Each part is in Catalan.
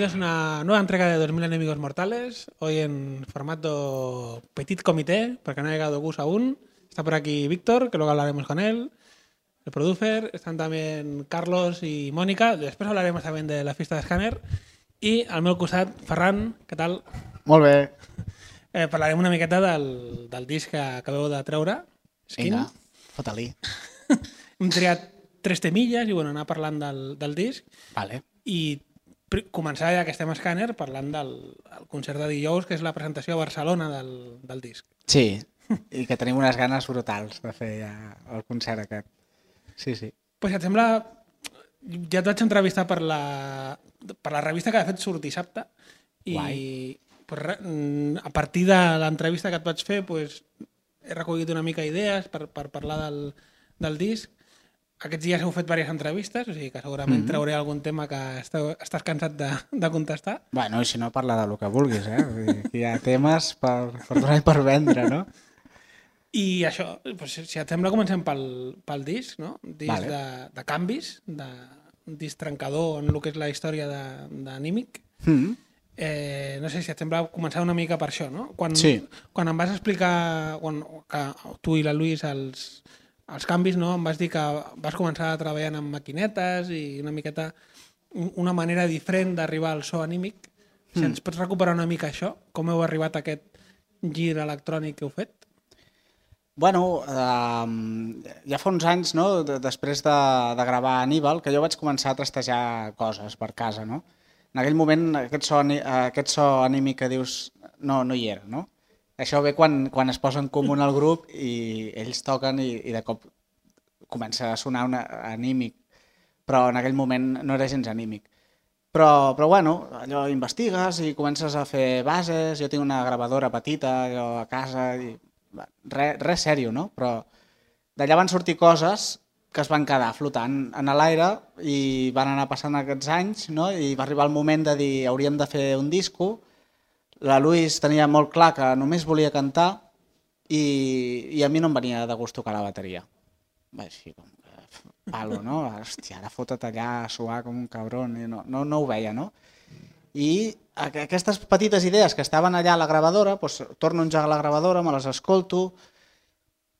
Bienvenidos a una nueva entrega de 2000 Enemigos Mortales. Hoy en formato petit comité, porque no ha llegado Gus aún. Está por aquí Víctor, que luego hablaremos con él. El producer. Están también Carlos y Mónica. Después hablaremos también de la fiesta de Scanner. I al meu costat, Ferran, què tal? Molt bé. Eh, parlarem una miqueta del, del disc que acabeu de treure, Skin. Vinga, fota-li. Hem triat tres temilles i bueno, anar parlant del, del disc Vale. i començar ja que estem a Scanner parlant del el concert de dijous, que és la presentació a Barcelona del, del disc. Sí, i que tenim unes ganes brutals de fer ja el concert aquest. Sí, sí. Pues et sembla, ja et vaig entrevistar per la, per la revista que de fet surt dissabte i Guai. pues, mm, a partir de l'entrevista que et vaig fer pues, he recollit una mica idees per, per parlar del, del disc. Aquests dies heu fet diverses entrevistes, o sigui que segurament trauré algun tema que esteu, estàs cansat de, de contestar. Bueno, i si no, parla de lo que vulguis, eh? Vull dir, hi ha temes per, per donar i per vendre, no? I això, pues, si et sembla, comencem pel, pel disc, no? Disc Vale. de, de canvis, de, un disc trencador en el que és la història d'Anímic. Mm. Eh, no sé si et sembla començar una mica per això, no? Quan, Sí. quan em vas explicar, quan, que tu i la Lluís, els, els canvis, no? em vas dir que vas començar treballant amb maquinetes i una miqueta un- una manera diferent d'arribar al so anímic. Si ens pots recuperar una mica això, com heu arribat a aquest gir electrònic que heu fet? Bueno, eh, ja fa uns anys, no, de, després de, de gravar Aníbal, que jo vaig començar a trastejar coses per casa, no? En aquell moment aquest so, aquest so anímic que dius no, no hi era, no? Això ve quan, quan es posa en comú el grup i ells toquen i, i de cop comença a sonar una, anímic, però en aquell moment no era gens anímic. Però, però bueno, allò investigues i comences a fer bases, jo tinc una gravadora petita allò a casa i res, res sèrio, no? Però d'allà van sortir coses que es van quedar flotant en l'aire i van anar passant aquests anys, no? I va arribar el moment de dir hauríem de fer un disco. La Luis tenia molt clar que només volia cantar i, i a mi no em venia de gust tocar la bateria. Va, així com palo, no? Hòstia, ara fotut allà a suar com un cabron, i no, no, no ho veia, no? I aqu- aquestes petites idees que estaven allà a la gravadora, doncs, torno a engegar la gravadora, me les escolto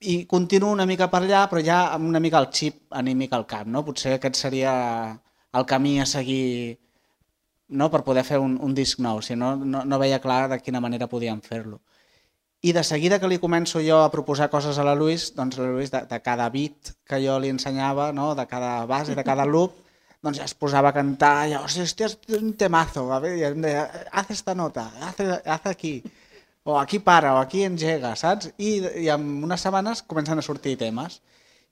i continuo una mica per allà, però ja amb una mica el xip anímic al cap, no? Potser aquest seria el camí a seguir no? per poder fer un, un disc nou, si no, no, no veia clar de quina manera podíem fer-lo. I de seguida que li començo jo a proposar coses a la Luis, doncs la Luis de, de cada beat que jo li ensenyava, no? de cada base, de cada loop, doncs ja es posava a cantar, i, hòstia, hòstia, és un temazo, a veure, em deia, haz esta nota, haz, haz aquí, o aquí para, o aquí engega, saps? I, i en unes setmanes comencen a sortir temes,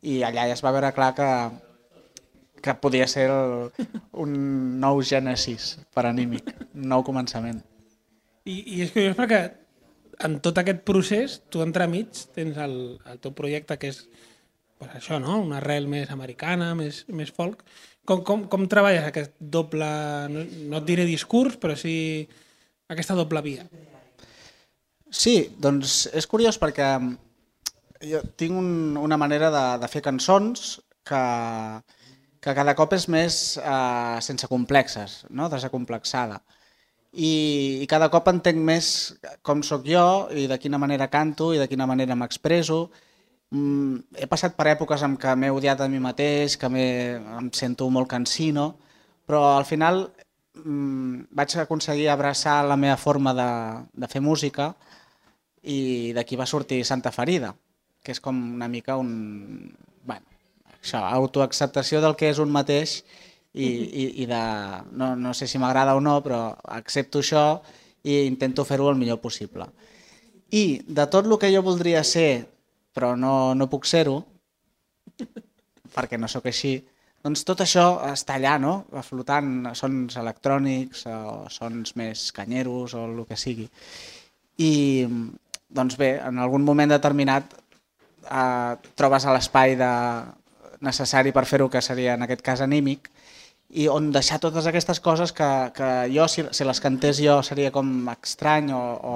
i allà ja es va veure clar que, que podia ser el, un nou Genesis per anímic, un nou començament. I, i és curiós perquè en tot aquest procés, tu entremig tens el, el teu projecte que és pues això, no? una arrel més americana, més, més folk. Com, com, com treballes aquest doble, no, no et diré discurs, però sí aquesta doble via? Sí, doncs és curiós perquè jo tinc un, una manera de, de fer cançons que, que cada cop és més eh, sense complexes, no? desacomplexada. I, I cada cop entenc més com sóc jo i de quina manera canto i de quina manera m'expreso. Mm, he passat per èpoques en què m'he odiat a mi mateix, que em sento molt cansino, però al final mm, vaig aconseguir abraçar la meva forma de, de fer música i d'aquí va sortir Santa Ferida, que és com una mica un... Això, autoacceptació del que és un mateix i, i, i de... No, no sé si m'agrada o no, però accepto això i intento fer-ho el millor possible. I de tot el que jo voldria ser, però no, no puc ser-ho, perquè no sóc així, doncs tot això està allà, no? Flotant sons electrònics o sons més canyeros o el que sigui. I, doncs bé, en algun moment determinat eh, trobes a l'espai de... necessari per fer-ho, que seria en aquest cas anímic, i on deixar totes aquestes coses que, que jo, si, si les cantés jo, seria com estrany o, o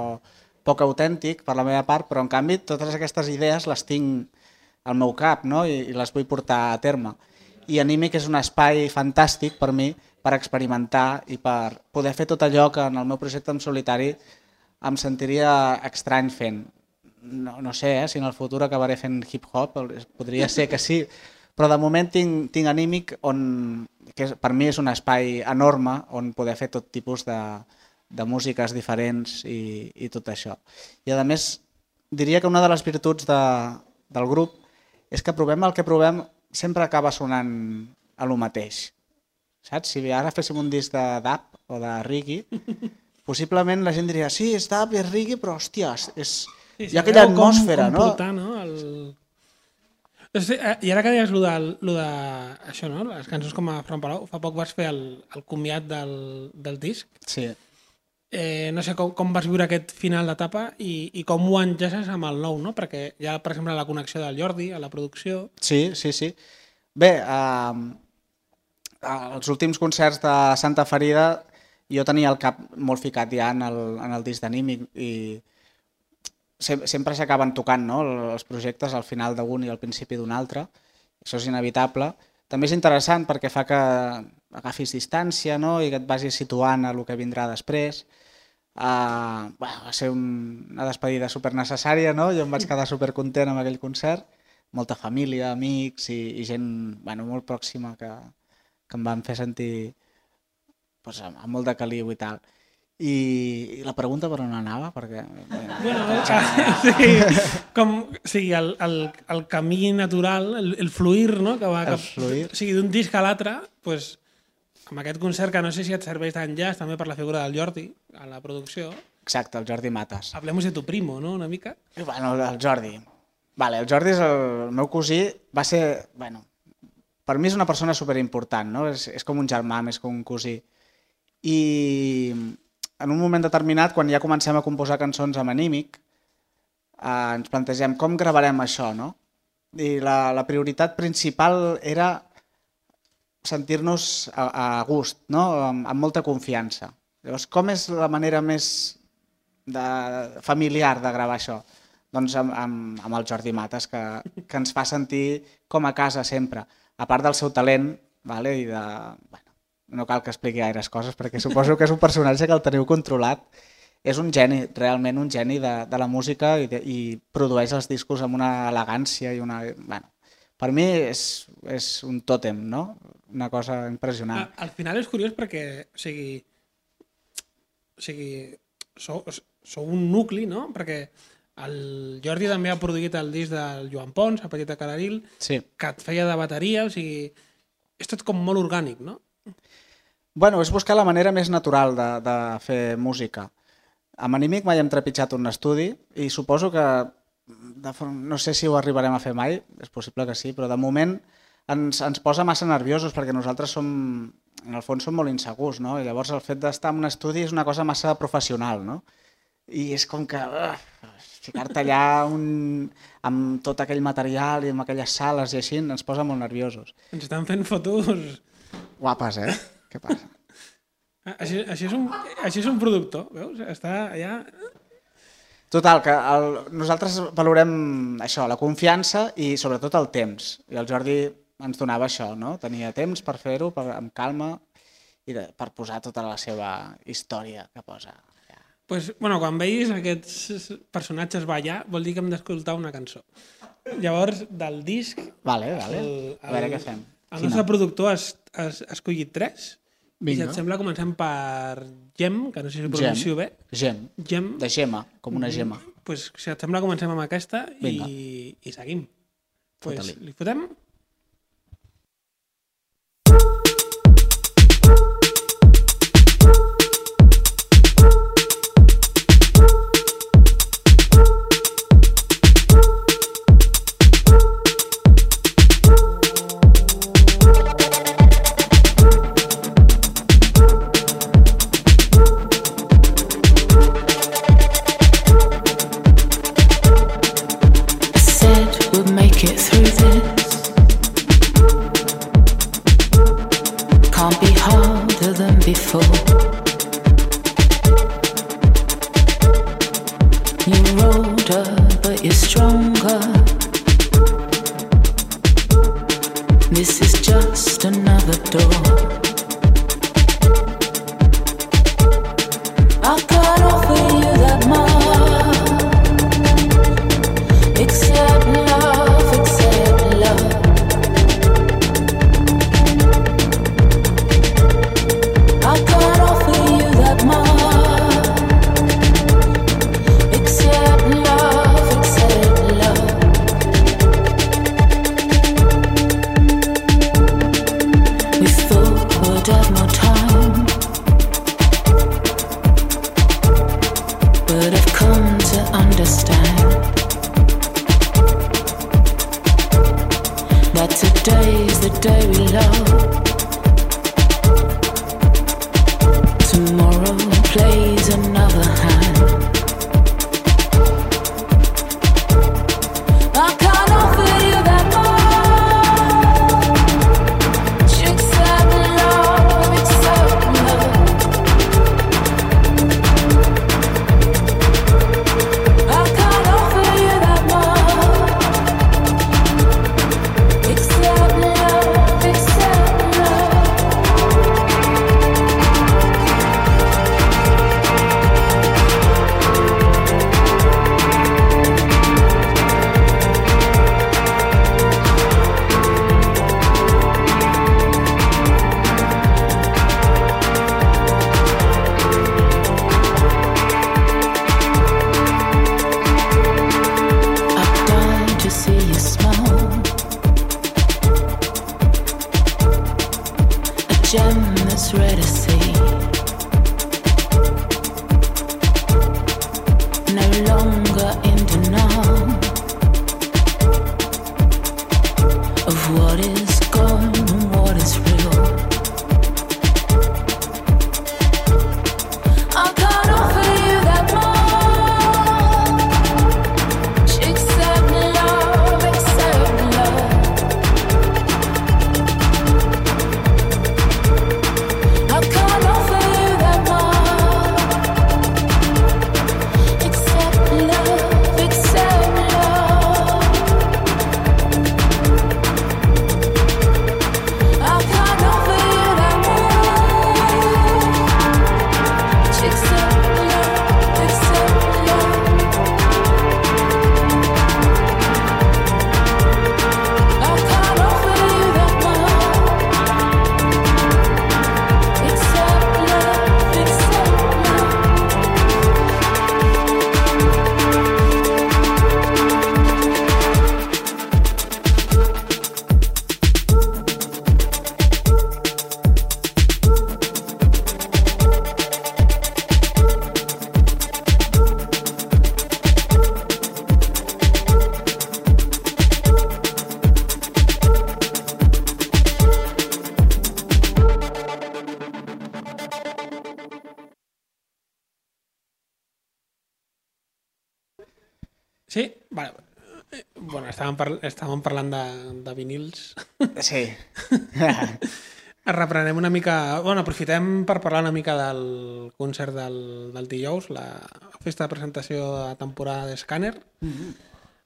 poc autèntic per la meva part, però en canvi totes aquestes idees les tinc al meu cap no? I, i les vull portar a terme. I Anímic és un espai fantàstic per mi per experimentar i per poder fer tot allò que en el meu projecte en solitari em sentiria estrany fent. No, no sé eh, si en el futur acabaré fent hip-hop, podria ser que sí, però de moment tinc, tinc Anímic on, que és, per mi és un espai enorme on poder fer tot tipus de, de músiques diferents i, i tot això. I a més, diria que una de les virtuts de, del grup és que provem el que provem sempre acaba sonant a lo mateix. Saps? Si ara féssim un disc de dab o de reggae, possiblement la gent diria sí, és dab, és reggae, però hòstia, és, sí, sí, hi ha aquella atmosfera, com, com no? Portar, no? El... I ara que deies lo de, lo de això, no? les cançons com a Fran Palau, fa poc vas fer el, el comiat del, del disc. Sí. Eh, no sé com, com vas viure aquest final d'etapa i, i com ho enllaces amb el nou, no? Perquè hi ha, per exemple, la connexió del Jordi a la producció. Sí, sí, sí. Bé, eh, els últims concerts de Santa Ferida jo tenia el cap molt ficat ja en el, en el disc d'anímic i sempre s'acaben tocant no? els projectes al final d'un i al principi d'un altre, això és inevitable. També és interessant perquè fa que agafis distància no? i que et vagis situant a el que vindrà després. Uh, bueno, va ser un, una despedida super necessària, no? jo em vaig quedar super content amb aquell concert, molta família, amics i, i gent bueno, molt pròxima que, que em van fer sentir pues, amb, amb molt de caliu i tal. I, la pregunta per on anava? Perquè... Bueno, sí, com, sí, el, el, el camí natural, el, el fluir, no? Que va el cap, fluir. O sigui, d'un disc a l'altre, pues, amb aquest concert que no sé si et serveix d'enllaç també per la figura del Jordi a la producció. Exacte, el Jordi Matas. Hablemos de tu primo, no?, una mica. I, bueno, el Jordi. Vale, el Jordi és el, el meu cosí, va ser, bueno, per mi és una persona superimportant, no? És, és com un germà més que un cosí. I en un moment determinat, quan ja comencem a composar cançons amb anímic, eh, ens plantegem com gravarem això, no? I la, la prioritat principal era sentir-nos a, a gust, no? amb, amb molta confiança. Llavors, com és la manera més de, familiar de gravar això? Doncs amb, amb, amb el Jordi Mates, que, que ens fa sentir com a casa sempre, a part del seu talent vale? i de, bueno, no cal que expliqui gaires coses perquè suposo que és un personatge que el teniu controlat. És un geni, realment un geni de, de la música i, de, i produeix els discos amb una elegància i una... Bueno, per mi és, és un tòtem, no? Una cosa impressionant. Al, al final és curiós perquè, o sigui, o sigui sou, sou un nucli, no? Perquè el Jordi també ha produït el disc del Joan Pons, a Petita Cararil, sí. que et feia de bateria, o sigui, és tot com molt orgànic, no? Bueno, és buscar la manera més natural de, de fer música. Amb Anímic mai hem trepitjat un estudi i suposo que, de, no sé si ho arribarem a fer mai, és possible que sí, però de moment ens, ens posa massa nerviosos perquè nosaltres som, en el fons som molt insegurs, no? I llavors el fet d'estar en un estudi és una cosa massa professional, no? I és com que uh, ficar-te allà un, amb tot aquell material i amb aquelles sales i així ens posa molt nerviosos. Ens estan fent fotos... Guapes, eh? Què passa? Ah, així, així, és un, així és un productor, veus? Està allà... Total, que el, nosaltres valorem això, la confiança i sobretot el temps. I el Jordi ens donava això, no? Tenia temps per fer-ho, amb calma, i de, per posar tota la seva història que posa. Ja. Pues, bueno, quan veis aquests personatges ballar, vol dir que hem d'escoltar una cançó. Llavors, del disc... Vale, vale. El, el, a veure què fem. El Quina? nostre productor ha escollit tres Vinga. I si et sembla, comencem per Gem, que no sé si ho pronuncio bé. Gem. Gem. De gema, com una gema. pues, si et sembla, comencem amb aquesta i, i seguim. Pues, li fotem? Sí. Reprenem una mica... Bueno, aprofitem per parlar una mica del concert del, del dijous, la festa de presentació de temporada d'Scanner,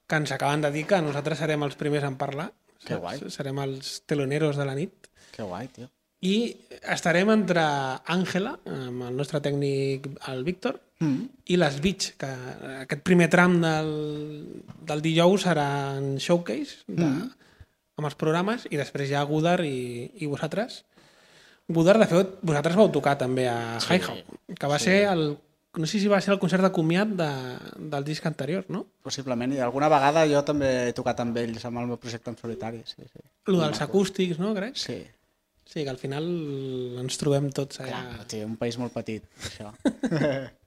que ens acaben de dir que nosaltres serem els primers en parlar. Que guai. Serem els teloneros de la nit. Que guai, tio. I estarem entre Àngela, amb el nostre tècnic, el Víctor, Mm. i les Beach, que aquest primer tram del, del dijous serà en showcase de, amb els programes i després hi ha Gudar i, i vosaltres. Gudar, de fet, vosaltres vau tocar també a sí, Hi How, que va sí. ser el no sé si va ser el concert de comiat de, del disc anterior, no? Possiblement. I alguna vegada jo també he tocat amb ells amb el meu projecte en solitari. Sí, sí. Lo dels acústics, no, crec? Sí. Sí, que al final ens trobem tots allà. Clar, tio, un país molt petit, això.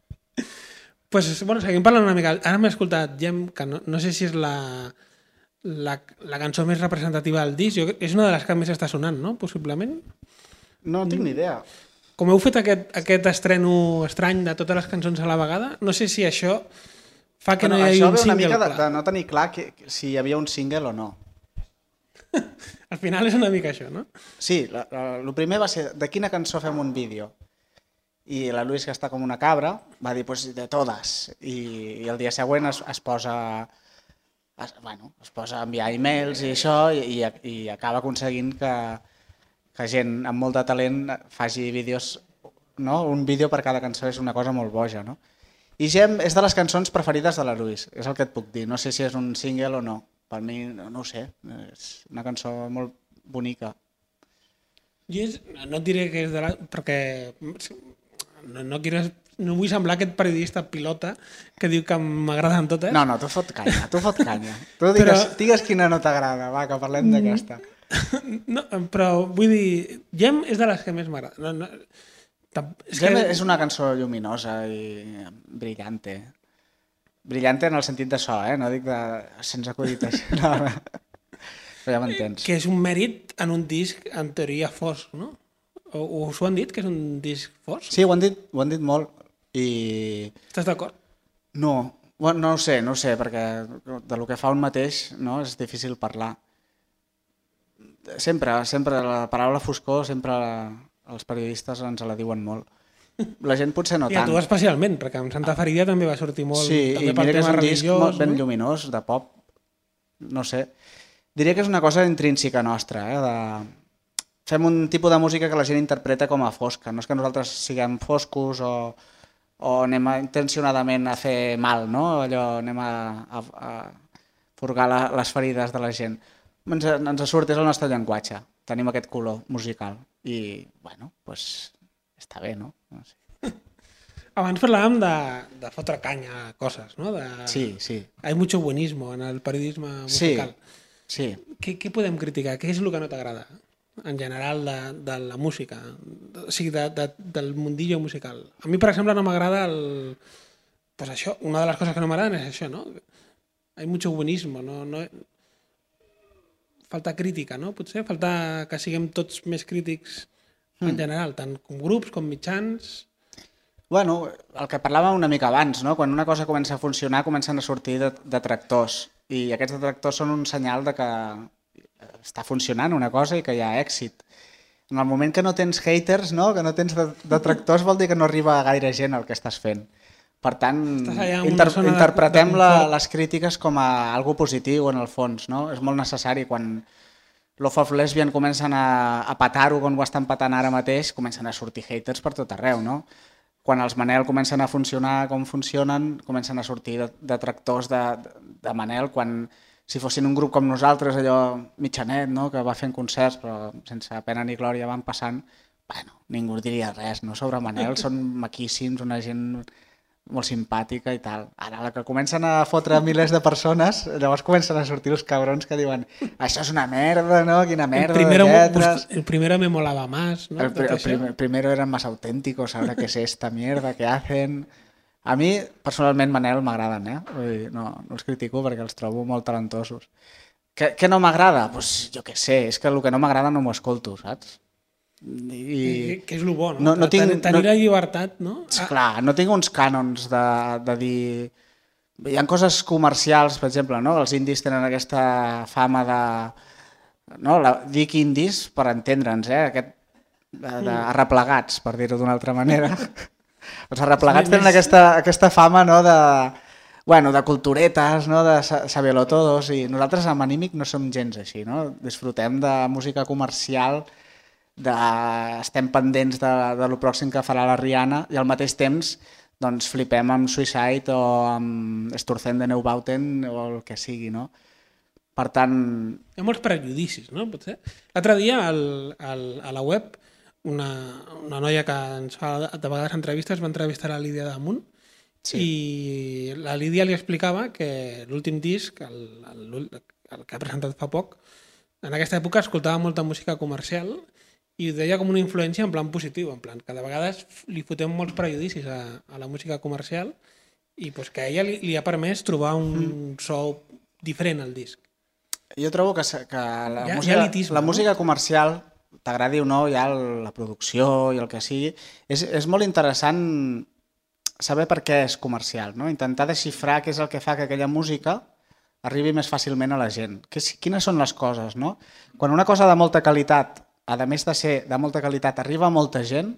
pues, bueno, seguim parlant una mica. Ara m'he escoltat Gem, que no, no sé si és la, la, la cançó més representativa del disc. Jo, és una de les que més està sonant, no? Possiblement. No tinc ni idea. Com heu fet aquest, aquest estreno estrany de totes les cançons a la vegada, no sé si això fa que Bueno, no hi hagi això un ve una single mica de, de no tenir clar que, si hi havia un single o no. Al final és una mica això, no? Sí, el primer va ser de quina cançó fem un vídeo. I la Luis, que està com una cabra, va dir pues, de totes. I, i el dia següent es, es posa es, bueno, es posa a enviar e-mails i això i, i, acaba aconseguint que, que gent amb molt de talent faci vídeos, no? un vídeo per cada cançó és una cosa molt boja. No? I Gem és de les cançons preferides de la Luis, és el que et puc dir. No sé si és un single o no. Per mi, no, no ho sé, és una cançó molt bonica. Jo és, no et diré que és de la... perquè no, no, quiero, no vull semblar aquest periodista pilota que diu que m'agraden totes. No, no, tu fot canya, tu fot canya. Tu digues, Però- digues quina no t'agrada, va, que parlem d'aquesta. no, però vull dir, Gem és de les que més m'agrada. No, no, és Gem que, és una cançó lluminosa i brillante. Brillante en el sentit de so, eh? No dic de... Sense acudit així. No, no. Però ja m'entens. Que és un mèrit en un disc, en teoria, fosc, no? O, us ho han dit, que és un disc fosc? Sí, ho han dit, ho han dit molt. I Estàs d'acord? no, bueno, no ho sé, no ho sé, perquè de lo que fa un mateix no, és difícil parlar. Sempre, sempre, la paraula foscor, sempre els periodistes ens la diuen molt. La gent potser no I a tant. tu especialment, perquè amb Santa Farida també va sortir molt, Sí, també i mira que és un disc molt ben no? lluminós, de pop. No sé. Diria que és una cosa intrínseca nostra, eh? De... Fem un tipus de música que la gent interpreta com a fosca. No és que nosaltres siguem foscos o, o anem a, intencionadament a fer mal, no? Allò, anem a, a, a furgar la, les ferides de la gent. Ens, ens surt, és el nostre llenguatge. Tenim aquest color musical. I, bueno, doncs està bé, no? no sé. Abans parlàvem de, de fotre canya a coses, no? De... Sí, sí. Hay mucho buenismo en el periodisme Sí, musical. sí. Què, què podem criticar? Què és el que no t'agrada en general de, de la música? O sigui, de, de, del mundillo musical. A mi, per exemple, no m'agrada el... Pues això, una de les coses que no m'agraden és això, no? Hay mucho buenismo, no, no... Falta crítica, no? Potser falta que siguem tots més crítics en general, tant com grups com mitjans... Bueno, el que parlàvem una mica abans, no? quan una cosa comença a funcionar comencen a sortir de- detractors i aquests detractors són un senyal de que està funcionant una cosa i que hi ha èxit. En el moment que no tens haters, no? que no tens de- detractors, vol dir que no arriba gaire gent al que estàs fent. Per tant, inter zona de- interpretem de la, les crítiques com a algo positiu en el fons. No? És molt necessari quan Love of Lesbian comencen a, a patar-ho com ho estan patant ara mateix, comencen a sortir haters per tot arreu, no? Quan els Manel comencen a funcionar com funcionen, comencen a sortir de- detractors de, de, de Manel, quan si fossin un grup com nosaltres, allò mitjanet, no? que va fent concerts, però sense pena ni glòria van passant, bueno, ningú diria res no? sobre Manel, són maquíssims, una gent molt simpàtica i tal. Ara, la que comencen a fotre milers de persones, llavors comencen a sortir els cabrons que diuen això és una merda, no? Quina merda el, primero, de lletres. el primero me molaba más, no? El, el això. primer- primero eran más auténticos, ahora que es esta mierda que hacen. A mi, personalment, Manel, m'agraden, eh? Vull dir, no, no els critico perquè els trobo molt talentosos. Què, què no m'agrada? Doncs pues, jo què sé, és que el que no m'agrada no m'ho escolto, saps? I, Que, que és el bo, no? No- no tinc- tenir, no- la llibertat, no? Ah. Clar, no tinc uns cànons de, de dir... Hi ha coses comercials, per exemple, no? els indis tenen aquesta fama de... No? La, dic indis per entendre'ns, eh? Aquest, de, de arreplegats, per dir-ho d'una altra manera. els arreplegats Més- tenen aquesta, aquesta fama no? de, bueno, de culturetes, no? de sa- saber-lo todos, i nosaltres amb Anímic no som gens així, no? disfrutem de música comercial, de... estem pendents de, de lo pròxim que farà la Rihanna i al mateix temps doncs flipem amb Suicide o amb Sturzen de Neubauten o el que sigui, no? Per tant, Hi ha molts prejudicis, no? Potser. L'altre dia al, al, a la web una, una noia que ens fa de vegades entrevistes va entrevistar a Lídia Damunt sí. i la Lídia li explicava que l'últim disc, el, el, el que ha presentat fa poc, en aquesta època escoltava molta música comercial i ho deia com una influència en plan positiu, en plan que de vegades li fotem molts prejudicis a, a la música comercial i pues, que a ella li, li ha permès trobar un mm. so diferent al disc. jo trobo que, que la, ha música, elitisme, la música comercial, t'agradi o no, ja el- la producció i el que sigui, és, és molt interessant saber per què és comercial, no? intentar desxifrar què és el que fa que aquella música arribi més fàcilment a la gent. Quines són les coses, no? Quan una cosa de molta qualitat, a més de ser de molta qualitat, arriba a molta gent,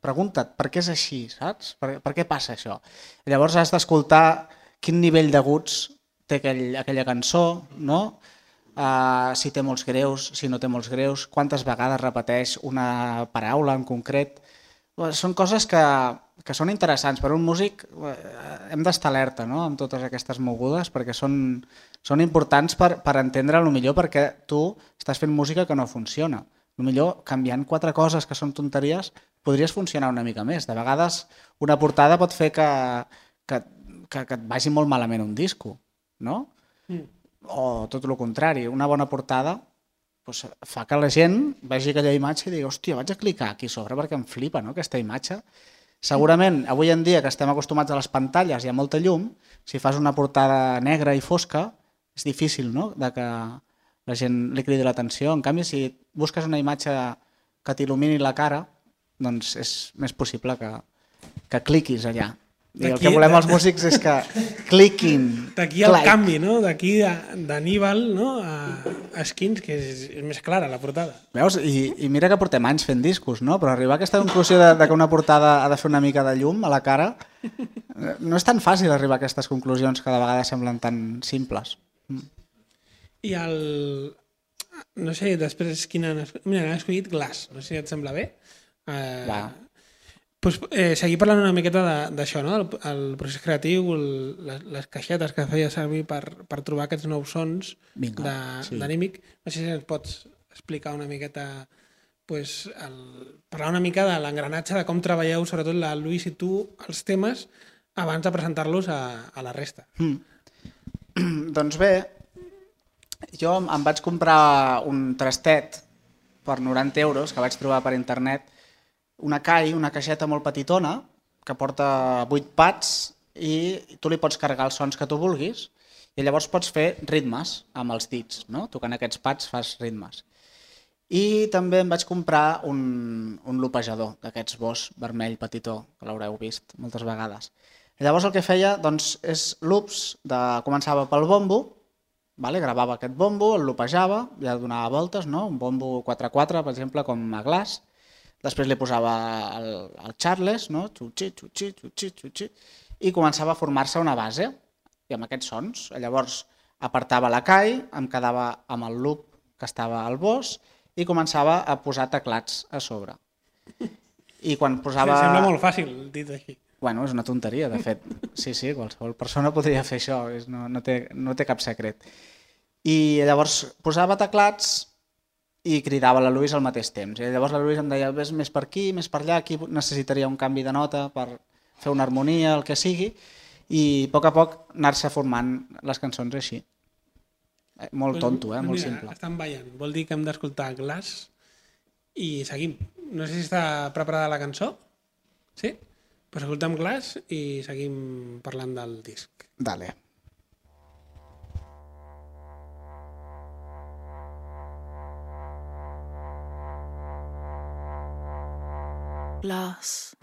pregunta't per què és així, saps? Per, per què passa això? Llavors has d'escoltar quin nivell d'aguts té aquell, aquella cançó, no? Uh, si té molts greus, si no té molts greus, quantes vegades repeteix una paraula en concret. Són coses que, que són interessants. Per un músic eh, hem d'estar alerta no? amb totes aquestes mogudes perquè són, són importants per, per entendre el millor perquè tu estàs fent música que no funciona. El millor canviant quatre coses que són tonteries podries funcionar una mica més. De vegades una portada pot fer que, que, que, que et vagi molt malament un disco, no? Mm. O tot el contrari, una bona portada doncs, fa que la gent vegi aquella imatge i digui hòstia, vaig a clicar aquí sobre perquè em flipa no, aquesta imatge Segurament, avui en dia que estem acostumats a les pantalles i a molta llum, si fas una portada negra i fosca, és difícil no? de que la gent li cridi l'atenció. En canvi, si busques una imatge que t'il·lumini la cara, doncs és més possible que, que cliquis allà. I el que volem els músics és que cliquin. D'aquí el click. canvi, no? D'aquí d'Aníbal no? a, a Skins, que és, és més clara la portada. Veus? I, I mira que portem anys fent discos, no? Però arribar a aquesta conclusió de, de que una portada ha de fer una mica de llum a la cara, no és tan fàcil arribar a aquestes conclusions que de vegades semblen tan simples. I el... No sé, després quina... Mira, han escollit Glass, no sé si et sembla bé. Eh, Va. Pues, eh, seguir parlant una miqueta d'això, no? El, el procés creatiu, el, les, les caixetes que feia servir per, per trobar aquests nous sons de- sí. d'Anímic. No sé si ens pots explicar una miqueta pues, el, parlar una mica de l'engranatge de com treballeu, sobretot la Lluís i tu, els temes abans de presentar-los a, a la resta. doncs bé, jo em vaig comprar un trastet per 90 euros que vaig trobar per internet, una CAI, una caixeta molt petitona, que porta 8 pads i tu li pots carregar els sons que tu vulguis i llavors pots fer ritmes amb els dits, no? Tocant aquests pads fas ritmes. I també em vaig comprar un, un lopejador d'aquests Bosch vermell petitó, que l'haureu vist moltes vegades. I llavors el que feia doncs, és loops, de, començava pel bombo, vale? gravava aquest bombo, el lopejava, ja donava voltes, no? un bombo 4-4, per exemple, com a glaç, després li posava el, el charles, no? xutxi, xutxi, xutxi, xutxi, i començava a formar-se una base, i amb aquests sons. Llavors apartava la CAI, em quedava amb el loop que estava al bos i començava a posar teclats a sobre. I quan posava... Sí, sembla molt fàcil, dit així. Bueno, és una tonteria, de fet. Sí, sí, qualsevol persona podria fer això, no, no, té, no té cap secret. I llavors posava teclats i cridava la Lluís al mateix temps. I llavors la Lluís em deia, ves més per aquí, més per allà, aquí necessitaria un canvi de nota per fer una harmonia, el que sigui, i a poc a poc anar-se formant les cançons així. Eh, Molt tonto, eh? Molt mira, simple. Estan ballant. Vol dir que hem d'escoltar Glass i seguim. No sé si està preparada la cançó. Sí? Pues escoltem Glass i seguim parlant del disc. Dale. Glass.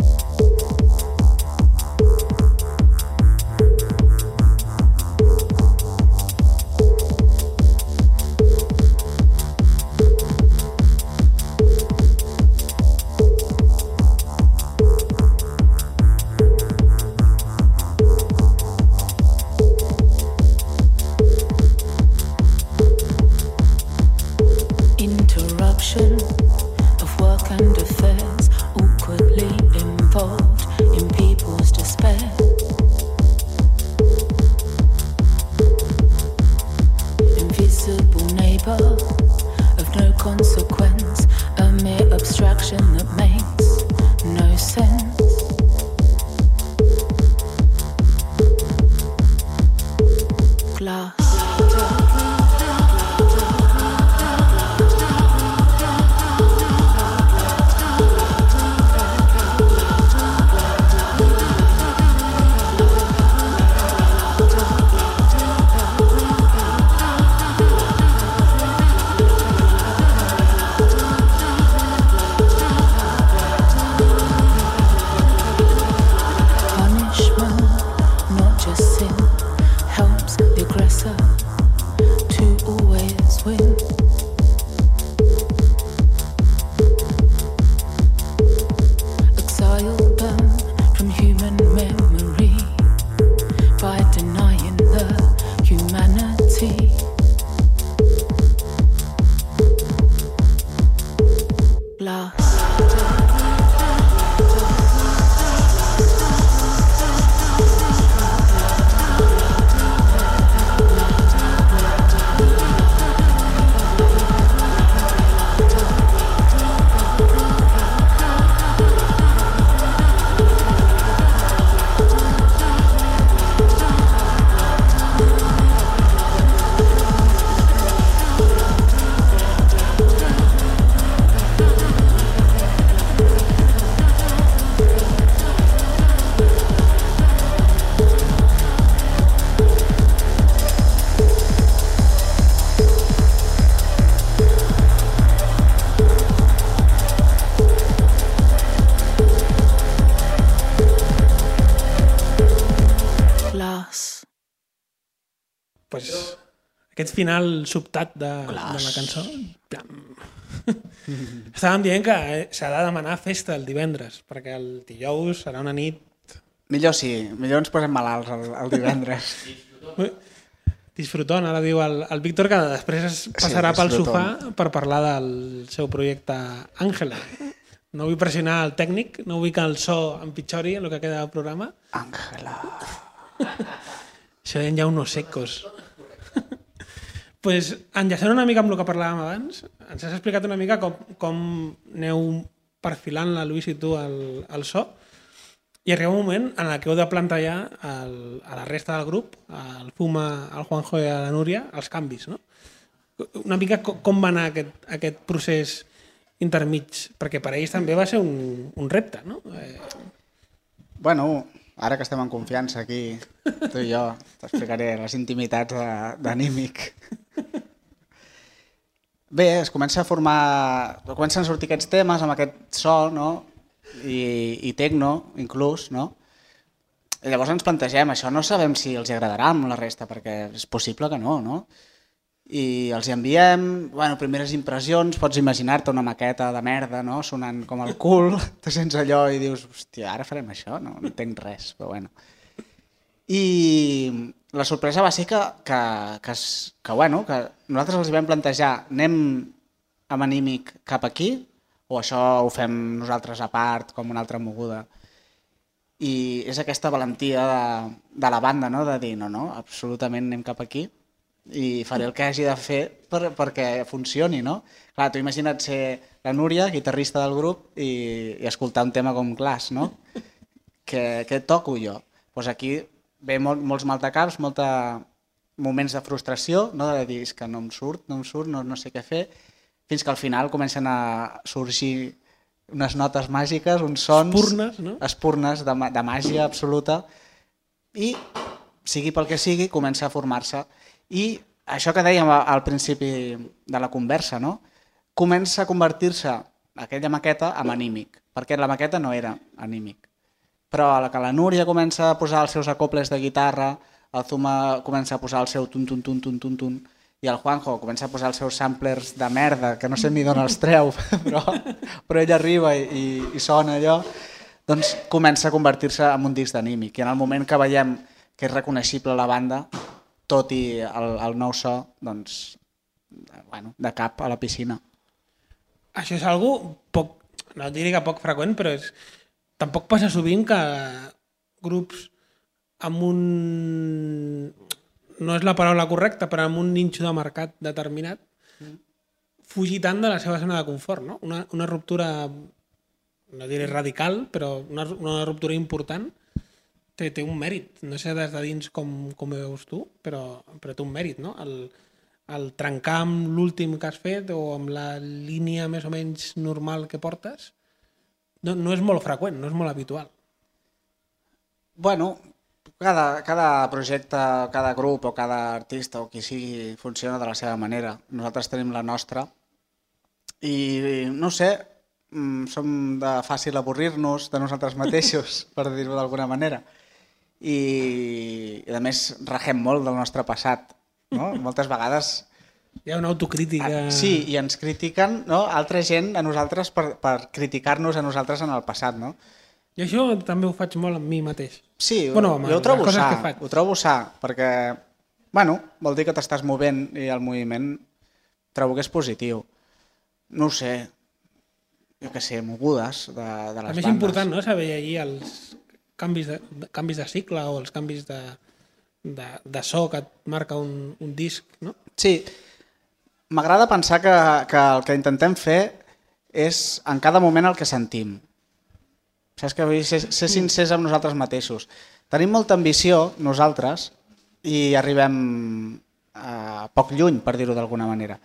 Final sobtat de, de la cançó. Estàvem dient que eh, s'ha de demanar festa el divendres, perquè el dijous serà una nit... Millor sí, millor ens posem malalts el, el divendres. Disfrutón, ara diu el, el Víctor que després es passarà pel disfrutón. sofà per parlar del seu projecte Àngela. No vull pressionar el tècnic, no vull que el so empitjori en el que queda del programa. Àngela. Això deien ja unos secos. Pues, enllaçant una mica amb el que parlàvem abans, ens has explicat una mica com, com aneu perfilant la Lluís i tu el, el so, i arriba un moment en el que heu de plantejar el, a la resta del grup, al Fuma, al Juanjo i a la Núria, els canvis, no? Una mica com, com va anar aquest, aquest procés intermig? Perquè per ells també va ser un, un repte, no? Eh, Bueno, ara que estem en confiança aquí, tu i jo, t'explicaré les intimitats d'Anímic. Bé, es comença a formar... Comencen a sortir aquests temes amb aquest so, no? I, i tecno, inclús, no? I llavors ens plantegem, això no sabem si els agradarà amb la resta, perquè és possible que no, no? I els hi enviem, bueno, primeres impressions, pots imaginar-te una maqueta de merda, no?, sonant com el cul, te sents allò i dius, hòstia, ara farem això? No, no entenc res, però bueno. I la sorpresa va ser que, que, que, que, bueno, que nosaltres els vam plantejar, anem amb anímic cap aquí, o això ho fem nosaltres a part, com una altra moguda? I és aquesta valentia de, de la banda, no?, de dir, no, no, absolutament anem cap aquí, i faré el que hagi de fer per, perquè funcioni, no? Clar, tu imagina't ser la Núria, guitarrista del grup, i, i escoltar un tema com Glass, no? Què, què toco jo? Doncs pues aquí ve molt, molts maldecaps, molta moments de frustració, no? de dir "És que no em surt, no em surt, no, no sé què fer, fins que al final comencen a sorgir unes notes màgiques, uns sons... Espurnes, no? Espurnes de, de màgia absoluta, i sigui pel que sigui, comença a formar-se. I això que dèiem al principi de la conversa, no? comença a convertir-se aquella maqueta en anímic, perquè la maqueta no era anímic. Però a la que la Núria comença a posar els seus acoples de guitarra, el Zuma comença a posar el seu tun-tun-tun-tun-tun, i el Juanjo comença a posar els seus samplers de merda, que no sé ni d'on els treu, però, però ell arriba i, i sona allò, doncs comença a convertir-se en un disc d'anímic. I en el moment que veiem que és reconeixible la banda, tot i el, el nou so, doncs, bueno, de cap a la piscina. Això és algo poc, no diré que poc freqüent, però és, tampoc passa sovint que grups amb un... no és la paraula correcta, però amb un ninxo de mercat determinat, fugir tant de la seva zona de confort, no? Una, una ruptura, no diré radical, però una, una ruptura important té, té un mèrit. No sé des de dins com, com ho veus tu, però, però té un mèrit, no? El, el trencar amb l'últim que has fet o amb la línia més o menys normal que portes no, no és molt freqüent, no és molt habitual. Bueno, cada, cada projecte, cada grup o cada artista o qui sigui funciona de la seva manera. Nosaltres tenim la nostra i no sé, mm, som de fàcil avorrir-nos de nosaltres mateixos, per dir-ho d'alguna manera. I, I a més regem molt del nostre passat. No? Moltes vegades Hi ha una autocrítica... Ah, Sí, i ens critiquen no? altra gent a nosaltres per, per criticar-nos a nosaltres en el passat. No? I això també ho faig molt amb mi mateix. Sí, Bueno, amb jo ho trobo sa, ho trobo sa, perquè, bueno, vol dir que t'estàs movent i el moviment trobo que és positiu. No ho sé, jo què sé, mogudes de, de les També és bandes. important no? saber llegir els canvis de, de, canvis de cicle o els canvis de, de, de so que et marca un, un disc. No? Sí, m'agrada pensar que, que el que intentem fer és en cada moment el que sentim. Saps que vull dir? ser, ser sincers amb nosaltres mateixos. Tenim molta ambició, nosaltres, i arribem a poc lluny, per dir-ho d'alguna manera.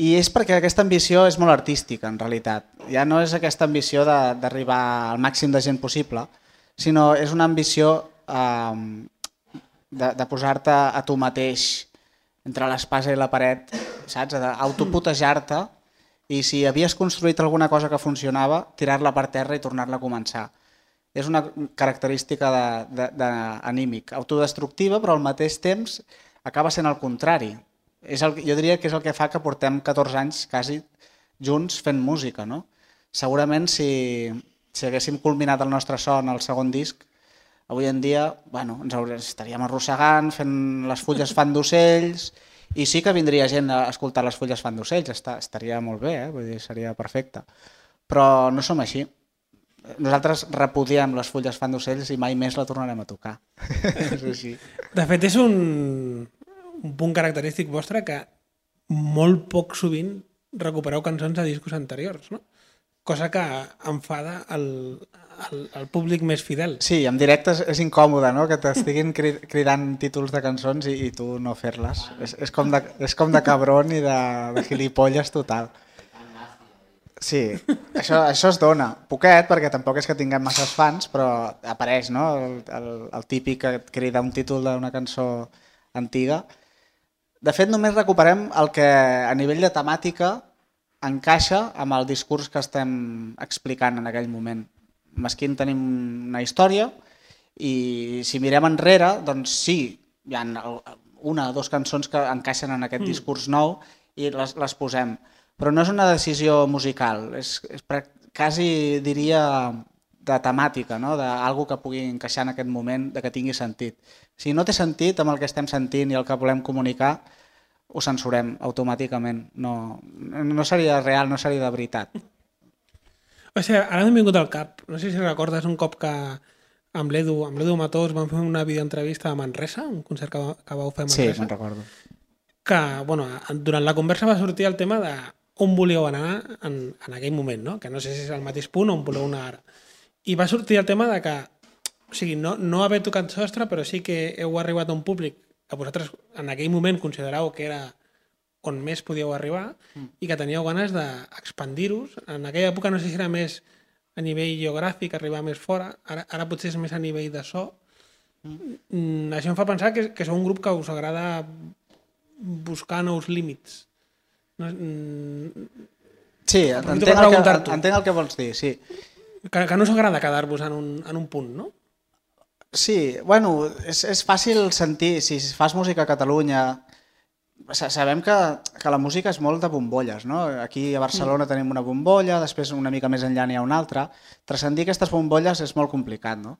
I és perquè aquesta ambició és molt artística, en realitat. Ja no és aquesta ambició de- d'arribar al màxim de gent possible, sinó és una ambició eh, de, de posar-te a tu mateix entre l'espasa i la paret, saps? D'autoputejar-te i si havies construït alguna cosa que funcionava, tirar-la per terra i tornar-la a començar. És una característica anímic, autodestructiva, però al mateix temps acaba sent el contrari. És el, jo diria que és el que fa que portem 14 anys quasi junts fent música, no? Segurament si, si haguéssim culminat el nostre son al segon disc, avui en dia bueno, ens estaríem arrossegant, fent les fulles fan d'ocells, i sí que vindria gent a escoltar les fulles fan d'ocells, estaria molt bé, eh? Vull dir, seria perfecte. Però no som així. Nosaltres repudiem les fulles fan d'ocells i mai més la tornarem a tocar. és així. De fet, és un, un punt característic vostre que molt poc sovint recupereu cançons de discos anteriors, no? Cosa que enfada el, el, el públic més fidel. Sí, en directe és, és incòmode, no?, que t'estiguin cri- cridant títols de cançons i, i tu no fer-les. És, és, com de, és com de cabron i de, de gilipolles total. Sí, això, això es dona. Poquet, perquè tampoc és que tinguem masses fans, però apareix, no?, el, el, el típic que crida un títol d'una cançó antiga. De fet, només recuperem el que a nivell de temàtica encaixa amb el discurs que estem explicant en aquell moment. Mesquín tenim una història i si mirem enrere, doncs sí, hi ha una o dues cançons que encaixen en aquest discurs nou i les, les posem. Però no és una decisió musical, és, és quasi diria de temàtica, no? d'algú que pugui encaixar en aquest moment, de que tingui sentit. Si no té sentit amb el que estem sentint i el que volem comunicar, ho censurem automàticament. No, no seria real, no seria de veritat. O sigui, ara m'ha vingut al cap, no sé si recordes un cop que amb l'Edu, amb l'Edu Matós vam fer una videoentrevista a Manresa, un concert que, que vau fer a Sí, Manresa, me'n recordo. que bueno, durant la conversa va sortir el tema de on volíeu anar en, en aquell moment, no? que no sé si és el mateix punt on voleu anar ara. I va sortir el tema de que, o sigui, no, no haver tocat sostre, però sí que heu arribat a un públic que vosaltres en aquell moment considerau que era on més podíeu arribar i que teníeu ganes d'expandir-vos. En aquella època no sé si era més a nivell geogràfic, arribar més fora, ara, ara potser és més a nivell de so. Mm, això em fa pensar que, que sou un grup que us agrada buscar nous límits. No, mm, Sí, entenc el, que, entenc el que vols dir, sí. que, que no us agrada quedar-vos en, un, en un punt, no? Sí, bueno, és, és fàcil sentir, si fas música a Catalunya, sa- sabem que, que la música és molt de bombolles, no? Aquí a Barcelona tenim una bombolla, després una mica més enllà n'hi ha una altra. Transcendir aquestes bombolles és molt complicat, no?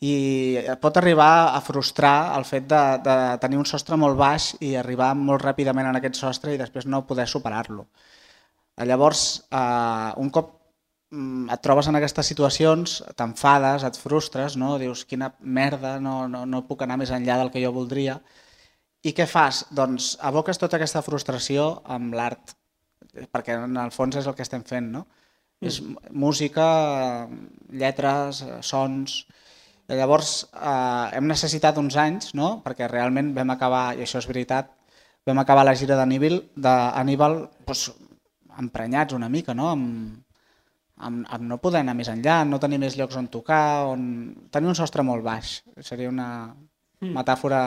I pot arribar a frustrar el fet de, de tenir un sostre molt baix i arribar molt ràpidament en aquest sostre i després no poder superar-lo. Llavors, eh, un cop mm, et trobes en aquestes situacions, t'enfades, et frustres, no? dius quina merda, no, no, no puc anar més enllà del que jo voldria. I què fas? Doncs aboques tota aquesta frustració amb l'art, perquè en el fons és el que estem fent, no? Mm. És música, lletres, sons... I llavors eh, hem necessitat uns anys, no? perquè realment vam acabar, i això és veritat, vam acabar la gira d'Aníbal d'Aníbal doncs, emprenyats una mica, no? amb, amb, amb no poder anar més enllà, no tenir més llocs on tocar, on... tenir un sostre molt baix. Seria una metàfora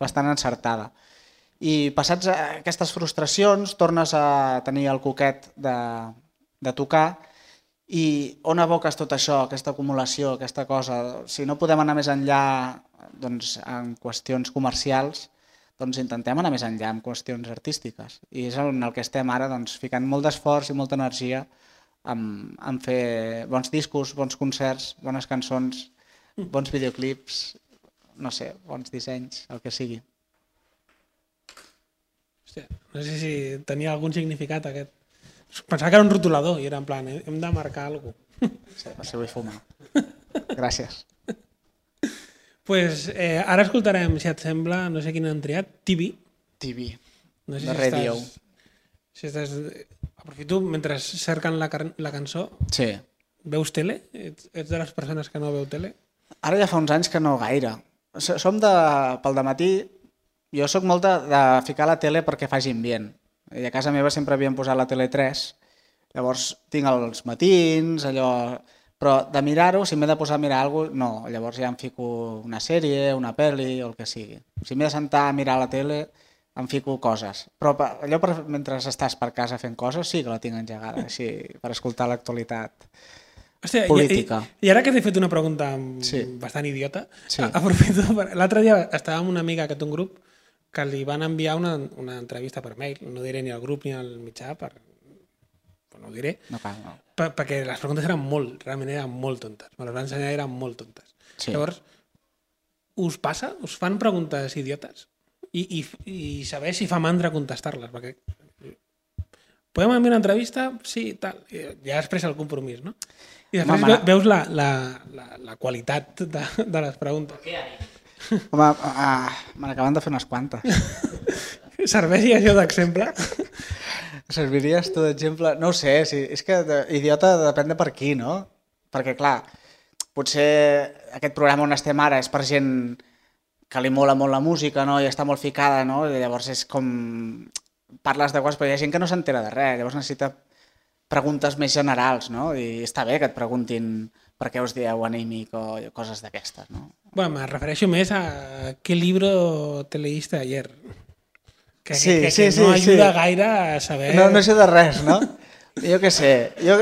bastant encertada. I passats aquestes frustracions, tornes a tenir el coquet de, de tocar i on aboques tot això, aquesta acumulació, aquesta cosa? Si no podem anar més enllà doncs, en qüestions comercials, doncs intentem anar més enllà en qüestions artístiques. I és en el que estem ara doncs, ficant molt d'esforç i molta energia en, en fer bons discos, bons concerts, bones cançons, bons videoclips, no sé, bons dissenys, el que sigui. Hòstia, no sé si tenia algun significat aquest. Pensava que era un rotulador i era en plan, eh, hem de marcar alguna cosa. Sí, per si vull fumar. Gràcies. pues, eh, ara escoltarem, si et sembla, no sé quin han triat, TV. TV. No sé De si estàs, si estàs... Aprofito, mentre cerquen la, la cançó, Sí. veus tele? Ets, ets de les persones que no veu tele? Ara ja fa uns anys que no gaire. Som de... pel matí jo sóc molt de, de ficar la tele perquè faci ambient. I a casa meva sempre havien posat la tele 3, llavors tinc els matins, allò... Però de mirar-ho, si m'he de posar a mirar alguna cosa, no. Llavors ja em fico una sèrie, una pel·li o el que sigui. Si m'he de sentar a mirar la tele, em fico coses. Però per, allò per, mentre estàs per casa fent coses, sí que la tinc engegada, així, per escoltar l'actualitat. Política. I, i, I ara que t'he fet una pregunta Sí. bastant idiota, Sí. aprofito... per- L'altre dia estava amb una amiga que té un grup que li van enviar una, una entrevista per mail. No diré ni al grup ni al mitjà, per... però no ho diré. No cal, no. Per, perquè les preguntes eren molt, realment eren molt tontes. Me les van ensenyar eren molt tontes. Sí. Llavors, us passa? Us fan preguntes idiotes? I, i, i saber si fa mandra contestar-les, perquè podem enviar una entrevista? Sí, tal. I ja després el compromís, no? I després Home, ve- veus la, la, la, la qualitat de, de les preguntes. Home, ah, me n'acaben de fer unes quantes. Serveix això d'exemple? Serviries tu d'exemple? No ho sé, sí, és que de, idiota depèn de per qui, no? Perquè, clar, potser aquest programa on estem ara és per gent que li mola molt la música, no? I està molt ficada, no? I llavors és com... Parles de coses, però hi ha gent que no s'entera de res, llavors necessita preguntes més generals, no? I està bé que et preguntin per què us dieu anímic o coses d'aquestes, no? Bueno, me refereixo més a qué libro te leíste ayer. Que, Sí, que, que, sí, que sí, no ajuda sí. gaire a saber... No, no sé de res, no? Jo què sé, jo,